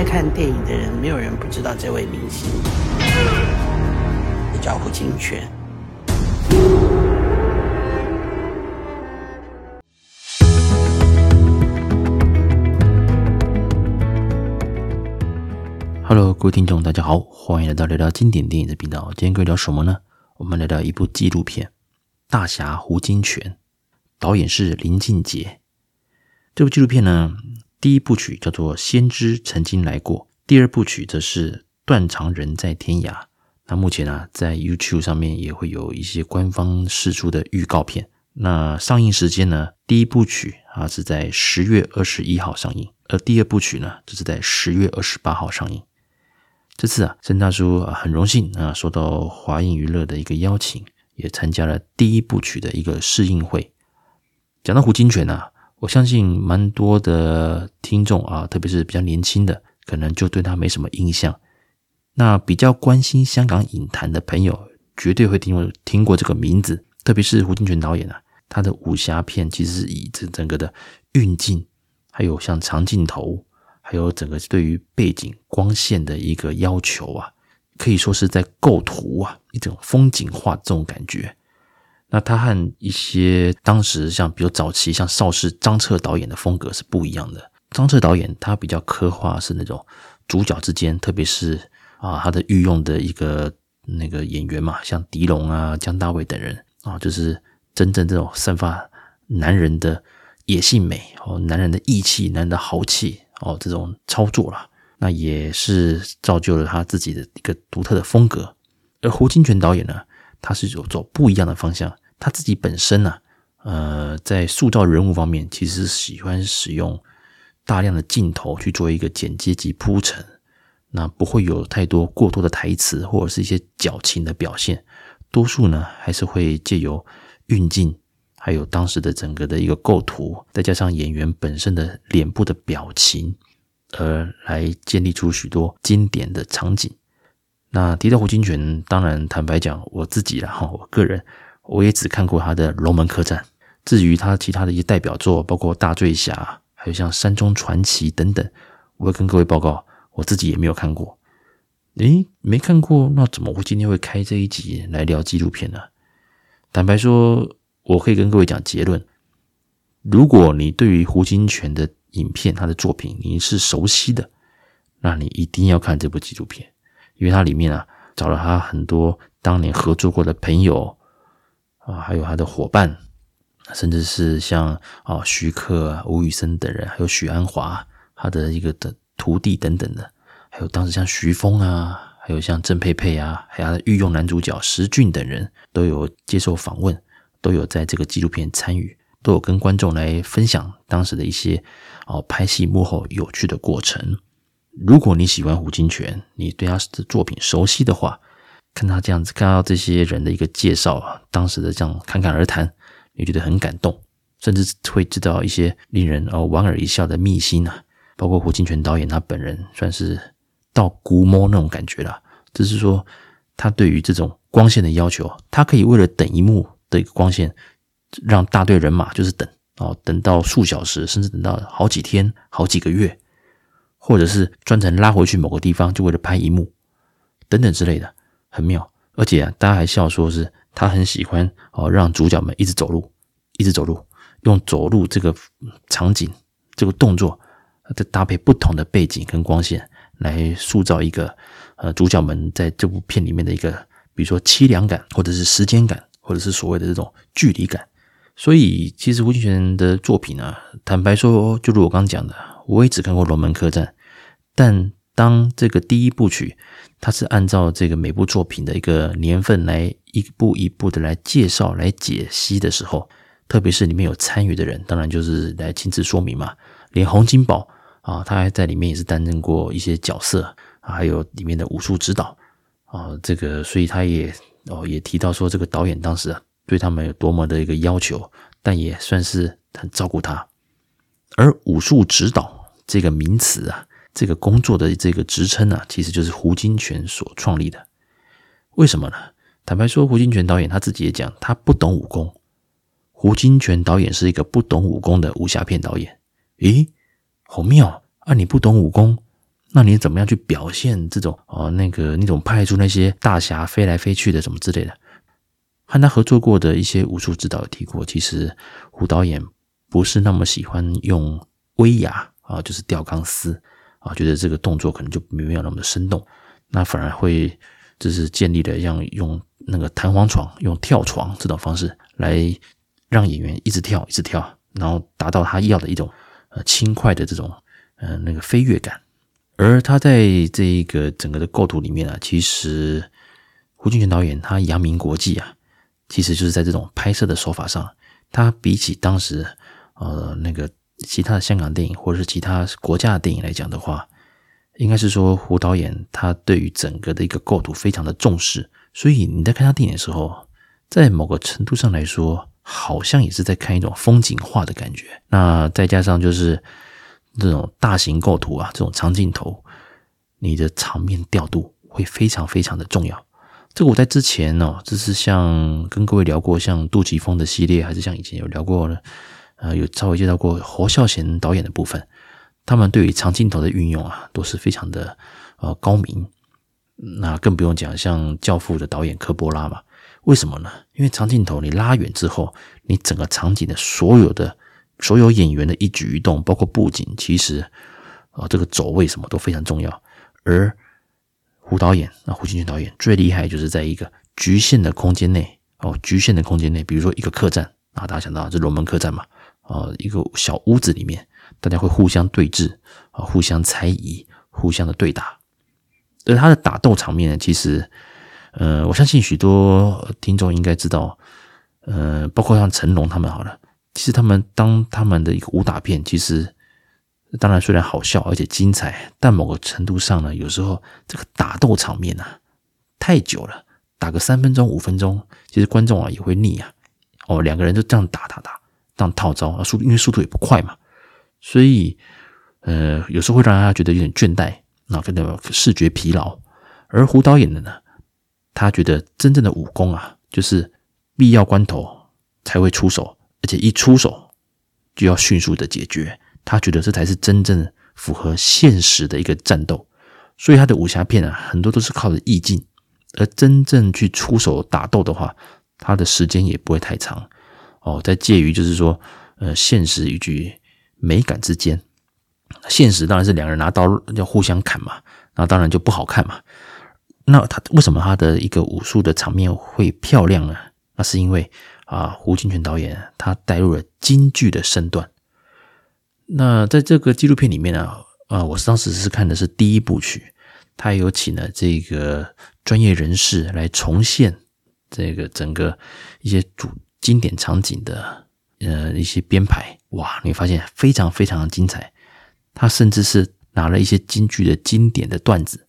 爱看电影的人，没有人不知道这位明星，叫胡金泉。Hello，各位听众，大家好，欢迎来到聊聊经典电影的频道。今天可以聊什么呢？我们来聊一部纪录片《大侠胡金泉》，导演是林俊杰。这部纪录片呢，第一部曲叫做《先知曾经来过》，第二部曲则是《断肠人在天涯》。那目前呢，在 YouTube 上面也会有一些官方释出的预告片。那上映时间呢，第一部曲啊是在十月二十一号上映，而第二部曲呢，就是在十月二十八号上映。这次啊，申大叔很荣幸啊，受到华映娱乐的一个邀请，也参加了第一部曲的一个试映会。讲到胡金銓啊，我相信蛮多的听众啊，特别是比较年轻的，可能就对他没什么印象。那比较关心香港影坛的朋友，绝对会听过听过这个名字。特别是胡金铨导演啊，他的武侠片其实是以这整个的运镜，还有像长镜头。还有整个对于背景光线的一个要求啊，可以说是在构图啊，一种风景画这种感觉。那他和一些当时像比如早期像邵氏张彻导演的风格是不一样的。张彻导演他比较刻画是那种主角之间，特别是啊他的御用的一个那个演员嘛，像狄龙啊、姜大卫等人啊，就是真正这种散发男人的野性美哦，男人的义气、男人的豪气。哦，这种操作啦，那也是造就了他自己的一个独特的风格。而胡金铨导演呢，他是有走不一样的方向。他自己本身呢，呃，在塑造人物方面，其实喜欢使用大量的镜头去做一个剪接及铺陈，那不会有太多过多的台词或者是一些矫情的表现。多数呢，还是会借由运镜。还有当时的整个的一个构图，再加上演员本身的脸部的表情，而来建立出许多经典的场景。那提到胡金铨，当然坦白讲，我自己啦哈，我个人我也只看过他的《龙门客栈》，至于他其他的一些代表作，包括《大醉侠》，还有像《山中传奇》等等，我会跟各位报告，我自己也没有看过。诶，没看过，那怎么会今天会开这一集来聊纪录片呢？坦白说。我可以跟各位讲结论：如果你对于胡金铨的影片、他的作品你是熟悉的，那你一定要看这部纪录片，因为它里面啊找了他很多当年合作过的朋友啊，还有他的伙伴，甚至是像啊徐克、吴宇森等人，还有许鞍华他的一个的徒弟等等的，还有当时像徐峰啊，还有像郑佩佩啊，还有他的御用男主角石俊等人都有接受访问。都有在这个纪录片参与，都有跟观众来分享当时的一些哦拍戏幕后有趣的过程。如果你喜欢胡金铨，你对他的作品熟悉的话，看他这样子，看到这些人的一个介绍啊，当时的这样侃侃而谈，你觉得很感动，甚至会知道一些令人哦莞尔一笑的秘辛啊。包括胡金铨导演他本人算是到估摸那种感觉了，只是说他对于这种光线的要求，他可以为了等一幕。的一个光线，让大队人马就是等哦，等到数小时，甚至等到好几天、好几个月，或者是专程拉回去某个地方，就为了拍一幕等等之类的，很妙。而且啊，大家还笑说是他很喜欢哦，让主角们一直走路，一直走路，用走路这个场景、这个动作，再搭配不同的背景跟光线，来塑造一个呃主角们在这部片里面的一个，比如说凄凉感，或者是时间感。或者是所谓的这种距离感，所以其实胡金銓的作品呢，坦白说，就如我刚讲的，我也只看过《龙门客栈》，但当这个第一部曲，它是按照这个每部作品的一个年份来一步一步的来介绍、来解析的时候，特别是里面有参与的人，当然就是来亲自说明嘛。连洪金宝啊，他还在里面也是担任过一些角色，还有里面的武术指导啊，这个所以他也。哦，也提到说这个导演当时啊，对他们有多么的一个要求，但也算是很照顾他。而武术指导这个名词啊，这个工作的这个职称啊，其实就是胡金铨所创立的。为什么呢？坦白说，胡金铨导演他自己也讲，他不懂武功。胡金铨导演是一个不懂武功的武侠片导演。咦，好妙啊！你不懂武功，那你怎么样去表现这种哦，那个你怎么派出那些大侠飞来飞去的什么之类的？和他合作过的一些武术指导提过，其实胡导演不是那么喜欢用威亚啊，就是吊钢丝啊，觉得这个动作可能就没有那么的生动，那反而会就是建立了像用那个弹簧床、用跳床这种方式来让演员一直跳、一直跳，然后达到他要的一种呃轻快的这种呃那个飞跃感。而他在这一个整个的构图里面啊，其实胡金銓导演他扬名国际啊，其实就是在这种拍摄的手法上，他比起当时呃那个其他的香港电影或者是其他国家的电影来讲的话，应该是说胡导演他对于整个的一个构图非常的重视，所以你在看他电影的时候，在某个程度上来说，好像也是在看一种风景画的感觉。那再加上就是。这种大型构图啊，这种长镜头，你的场面调度会非常非常的重要。这个我在之前哦，就是像跟各位聊过，像杜琪峰的系列，还是像以前有聊过呢，呃，有稍微介绍过侯孝贤导演的部分，他们对于长镜头的运用啊，都是非常的呃高明。那更不用讲像《教父》的导演科波拉嘛，为什么呢？因为长镜头你拉远之后，你整个场景的所有的。所有演员的一举一动，包括布景，其实啊，这个走位什么都非常重要。而胡导演啊，胡金铨导演最厉害就是在一个局限的空间内哦，局限的空间内，比如说一个客栈啊，大家想到这龙门客栈嘛，啊，一个小屋子里面，大家会互相对峙啊，互相猜疑，互相的对打。而他的打斗场面呢，其实，呃，我相信许多听众应该知道，呃，包括像成龙他们好了。其实他们当他们的一个武打片，其实当然虽然好笑而且精彩，但某个程度上呢，有时候这个打斗场面啊太久了，打个三分钟五分钟，其实观众啊也会腻啊。哦，两个人就这样打打打，上套招啊，速度因为速度也不快嘛，所以呃有时候会让大家觉得有点倦怠，啊，跟那视觉疲劳。而胡导演的呢，他觉得真正的武功啊，就是必要关头才会出手。而且一出手就要迅速的解决，他觉得这才是真正符合现实的一个战斗。所以他的武侠片啊，很多都是靠着意境，而真正去出手打斗的话，他的时间也不会太长哦，在介于就是说，呃，现实以及美感之间。现实当然是两人拿刀要互相砍嘛，那当然就不好看嘛。那他为什么他的一个武术的场面会漂亮呢？那是因为。啊，胡金铨导演他带入了京剧的身段。那在这个纪录片里面呢，啊，我当时是看的是第一部曲，他有请了这个专业人士来重现这个整个一些主经典场景的呃一些编排。哇，你发现非常非常的精彩。他甚至是拿了一些京剧的经典的段子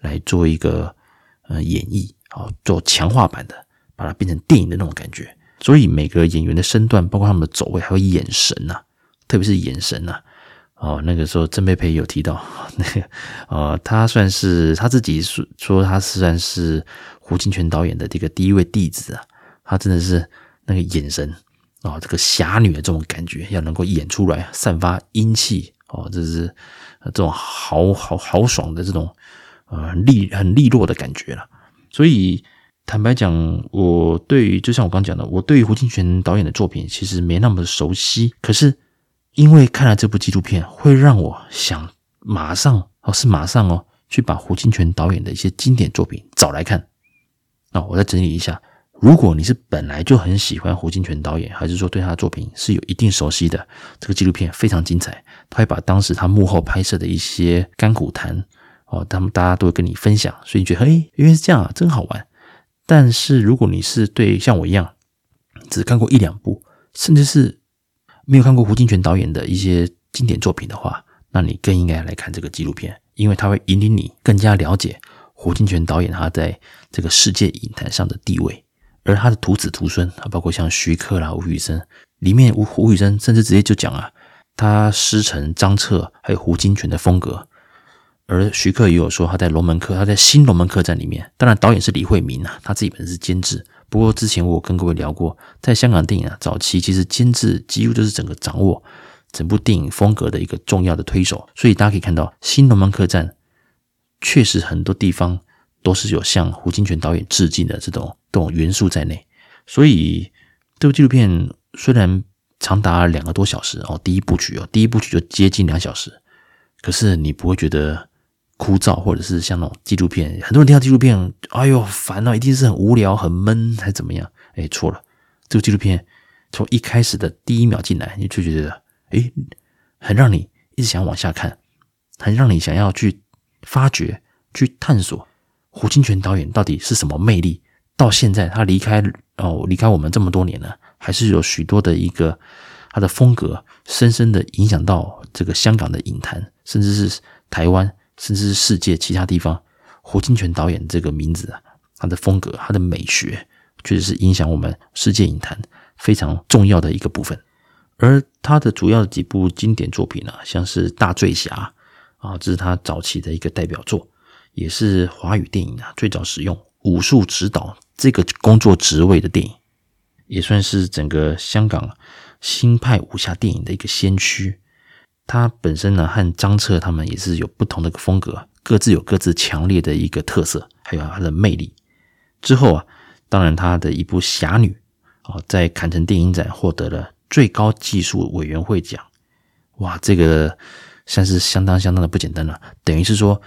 来做一个呃演绎，好做强化版的，把它变成电影的那种感觉。所以每个演员的身段，包括他们的走位，还有眼神呐、特别是眼神呐、哦，那个时候曾沛培有提到，那个呃，他算是他自己说说他算是胡金铨导演的这个第一位弟子啊。他真的是那个眼神哦，这个侠女的这种感觉要能够演出来，散发英气哦，这是这种豪豪豪爽的这种呃利很利落的感觉了。所以。坦白讲，我对于就像我刚讲的，我对于胡金铨导演的作品其实没那么熟悉。可是因为看了这部纪录片，会让我想马上哦，是马上哦，去把胡金铨导演的一些经典作品找来看。那我再整理一下，如果你是本来就很喜欢胡金铨导演，还是说对他的作品是有一定熟悉的，这个纪录片非常精彩，他会把当时他幕后拍摄的一些甘苦谈哦，他们大家都会跟你分享，所以你觉得嘿，原来是这样啊，真好玩。但是如果你是对像我一样，只看过一两部，甚至是没有看过胡金铨导演的一些经典作品的话，那你更应该来看这个纪录片，因为它会引领你更加了解胡金铨导演他在这个世界影坛上的地位，而他的徒子徒孙啊，包括像徐克啦、吴宇森，里面吴吴宇森甚至直接就讲啊，他师承张彻还有胡金铨的风格。而徐克也有说，他在龙门客，他在新龙门客栈里面，当然导演是李惠民啊，他自己本身是监制。不过之前我有跟各位聊过，在香港电影啊早期，其实监制几乎就是整个掌握整部电影风格的一个重要的推手。所以大家可以看到，新龙门客栈确实很多地方都是有向胡金铨导演致敬的这种这种元素在内。所以这部纪录片虽然长达两个多小时哦，第一部曲哦，第一部曲就接近两小时，可是你不会觉得枯燥，或者是像那种纪录片，很多人听到纪录片，哎呦烦恼，一定是很无聊、很闷，还是怎么样？哎，错了，这个纪录片从一开始的第一秒进来，你就觉得哎，很让你一直想往下看，很让你想要去发掘、去探索胡金铨导演到底是什么魅力。到现在他离开哦，离开我们这么多年了，还是有许多的一个他的风格，深深的影响到这个香港的影坛，甚至是台湾。甚至是世界其他地方，胡金铨导演这个名字啊，他的风格、他的美学，确实是影响我们世界影坛非常重要的一个部分。而他的主要的几部经典作品呢、像是《大醉侠》啊，这是他早期的一个代表作，也是华语电影啊最早使用武术指导这个工作职位的电影，也算是整个香港新派武侠电影的一个先驱。他本身呢，和张彻他们也是有不同的风格，各自有各自强烈的一个特色，还有他的魅力。之后啊，当然他的一部《侠女》啊，在坎城电影展获得了最高技术委员会奖。哇，这个算是相当相当的不简单了。等于是说，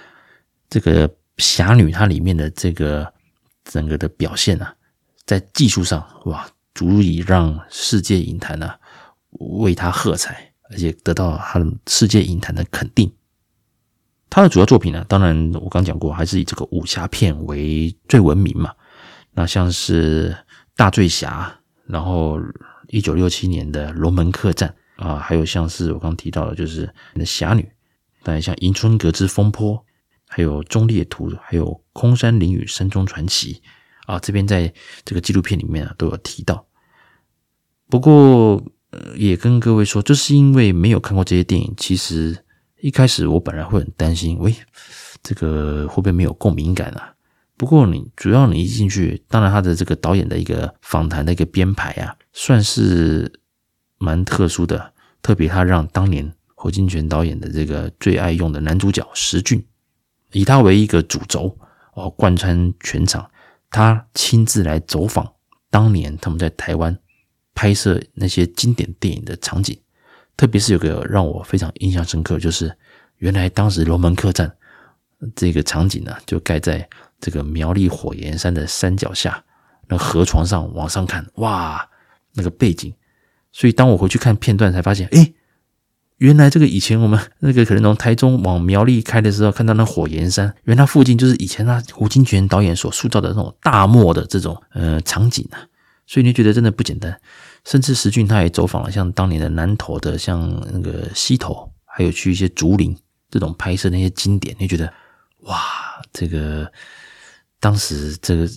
这个《侠女》它里面的这个整个的表现啊，在技术上哇，足以让世界影坛呢为他喝彩。而且得到他的世界影坛的肯定。他的主要作品呢，当然我刚讲过，还是以这个武侠片为最闻名嘛。那像是《大醉侠》，然后一九六七年的《龙门客栈》啊，还有像是我刚提到的，就是《侠女》，当然像《迎春阁之风波》，还有《忠烈图》，还有《空山灵雨山中传奇》啊，这边在这个纪录片里面啊都有提到。不过，也跟各位说，就是因为没有看过这些电影，其实一开始我本来会很担心，喂，这个会不会没有共鸣感啊？不过你主要你一进去，当然他的这个导演的一个访谈的一个编排啊，算是蛮特殊的，特别他让当年胡金泉导演的这个最爱用的男主角石俊，以他为一个主轴哦，贯穿全场，他亲自来走访当年他们在台湾。拍摄那些经典电影的场景，特别是有个让我非常印象深刻，就是原来当时龙门客栈这个场景呢，就盖在这个苗栗火焰山的山脚下，那河床上往上看，哇，那个背景。所以当我回去看片段，才发现，诶，原来这个以前我们那个可能从台中往苗栗开的时候，看到那火焰山，原来附近就是以前那胡金铨导演所塑造的那种大漠的这种呃场景啊。所以你觉得真的不简单，甚至石俊他也走访了像当年的南投的像那个溪头，还有去一些竹林这种拍摄那些经典，你觉得哇，这个当时这个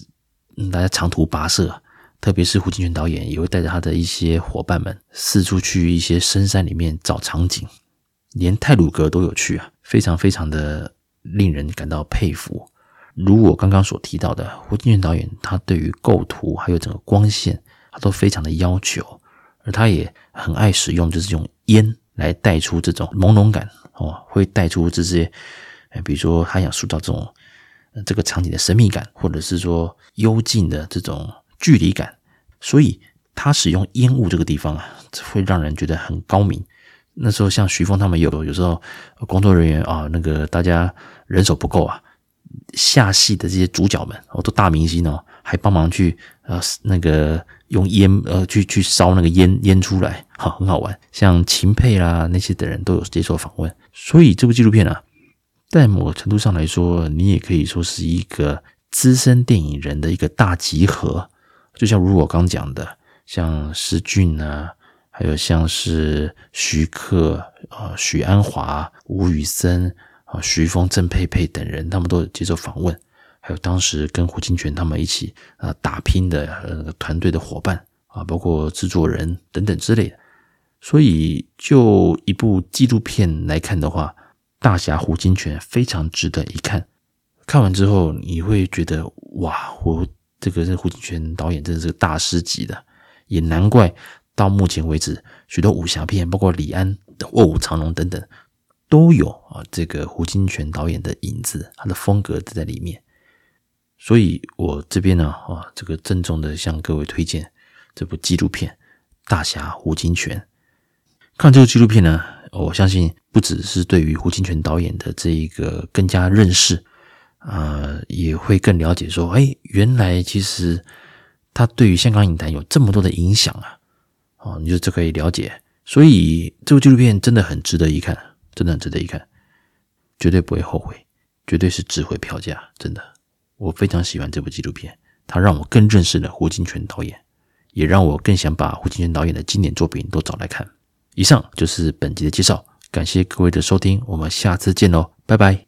大家长途跋涉啊，特别是胡金铨导演也会带着他的一些伙伴们四处去一些深山里面找场景，连泰鲁阁都有去啊，非常非常的令人感到佩服。如我刚刚所提到的，胡金铨导演他对于构图还有整个光线，他都非常的要求，而他也很爱使用，就是用烟来带出这种朦胧感哦，会带出这些，比如说他想塑造这种这个场景的神秘感，或者是说幽静的这种距离感，所以他使用烟雾这个地方啊，会让人觉得很高明。那时候像徐峰他们有有时候工作人员啊，那个大家人手不够啊。下戏的这些主角们，哦，都大明星哦，还帮忙去呃那个用烟呃去去烧那个烟烟出来，好，很好玩。像秦沛啦那些的人都有接受访问，所以这部纪录片啊，在某程度上来说，你也可以说是一个资深电影人的一个大集合。就像如我刚讲的，像石俊啊，还有像是徐克啊、许鞍华、吴宇森。啊，徐峰、郑佩佩等人，他们都接受访问，还有当时跟胡金铨他们一起啊打拼的那个团队的伙伴啊，包括制作人等等之类的。所以，就一部纪录片来看的话，《大侠胡金铨》非常值得一看。看完之后，你会觉得哇，我这个是胡金铨导演真的是个大师级的，也难怪到目前为止，许多武侠片，包括李安的《卧虎藏龙》等等。都有啊这个胡金铨导演的影子，他的风格都在里面。所以我这边呢，啊，这个郑重的向各位推荐这部纪录片《大侠胡金铨》。看这个纪录片呢，我相信不只是对于胡金铨导演的这一个更加认识，呃，也会更了解说，哎，原来其实他对于香港影坛有这么多的影响啊，哦，你就这可以了解。所以这部纪录片真的很值得一看，真的很值得一看，绝对不会后悔，绝对是值回票价，真的。我非常喜欢这部纪录片，它让我更认识了胡金铨导演，也让我更想把胡金铨导演的经典作品都找来看。以上就是本集的介绍，感谢各位的收听，我们下次见喽，拜拜。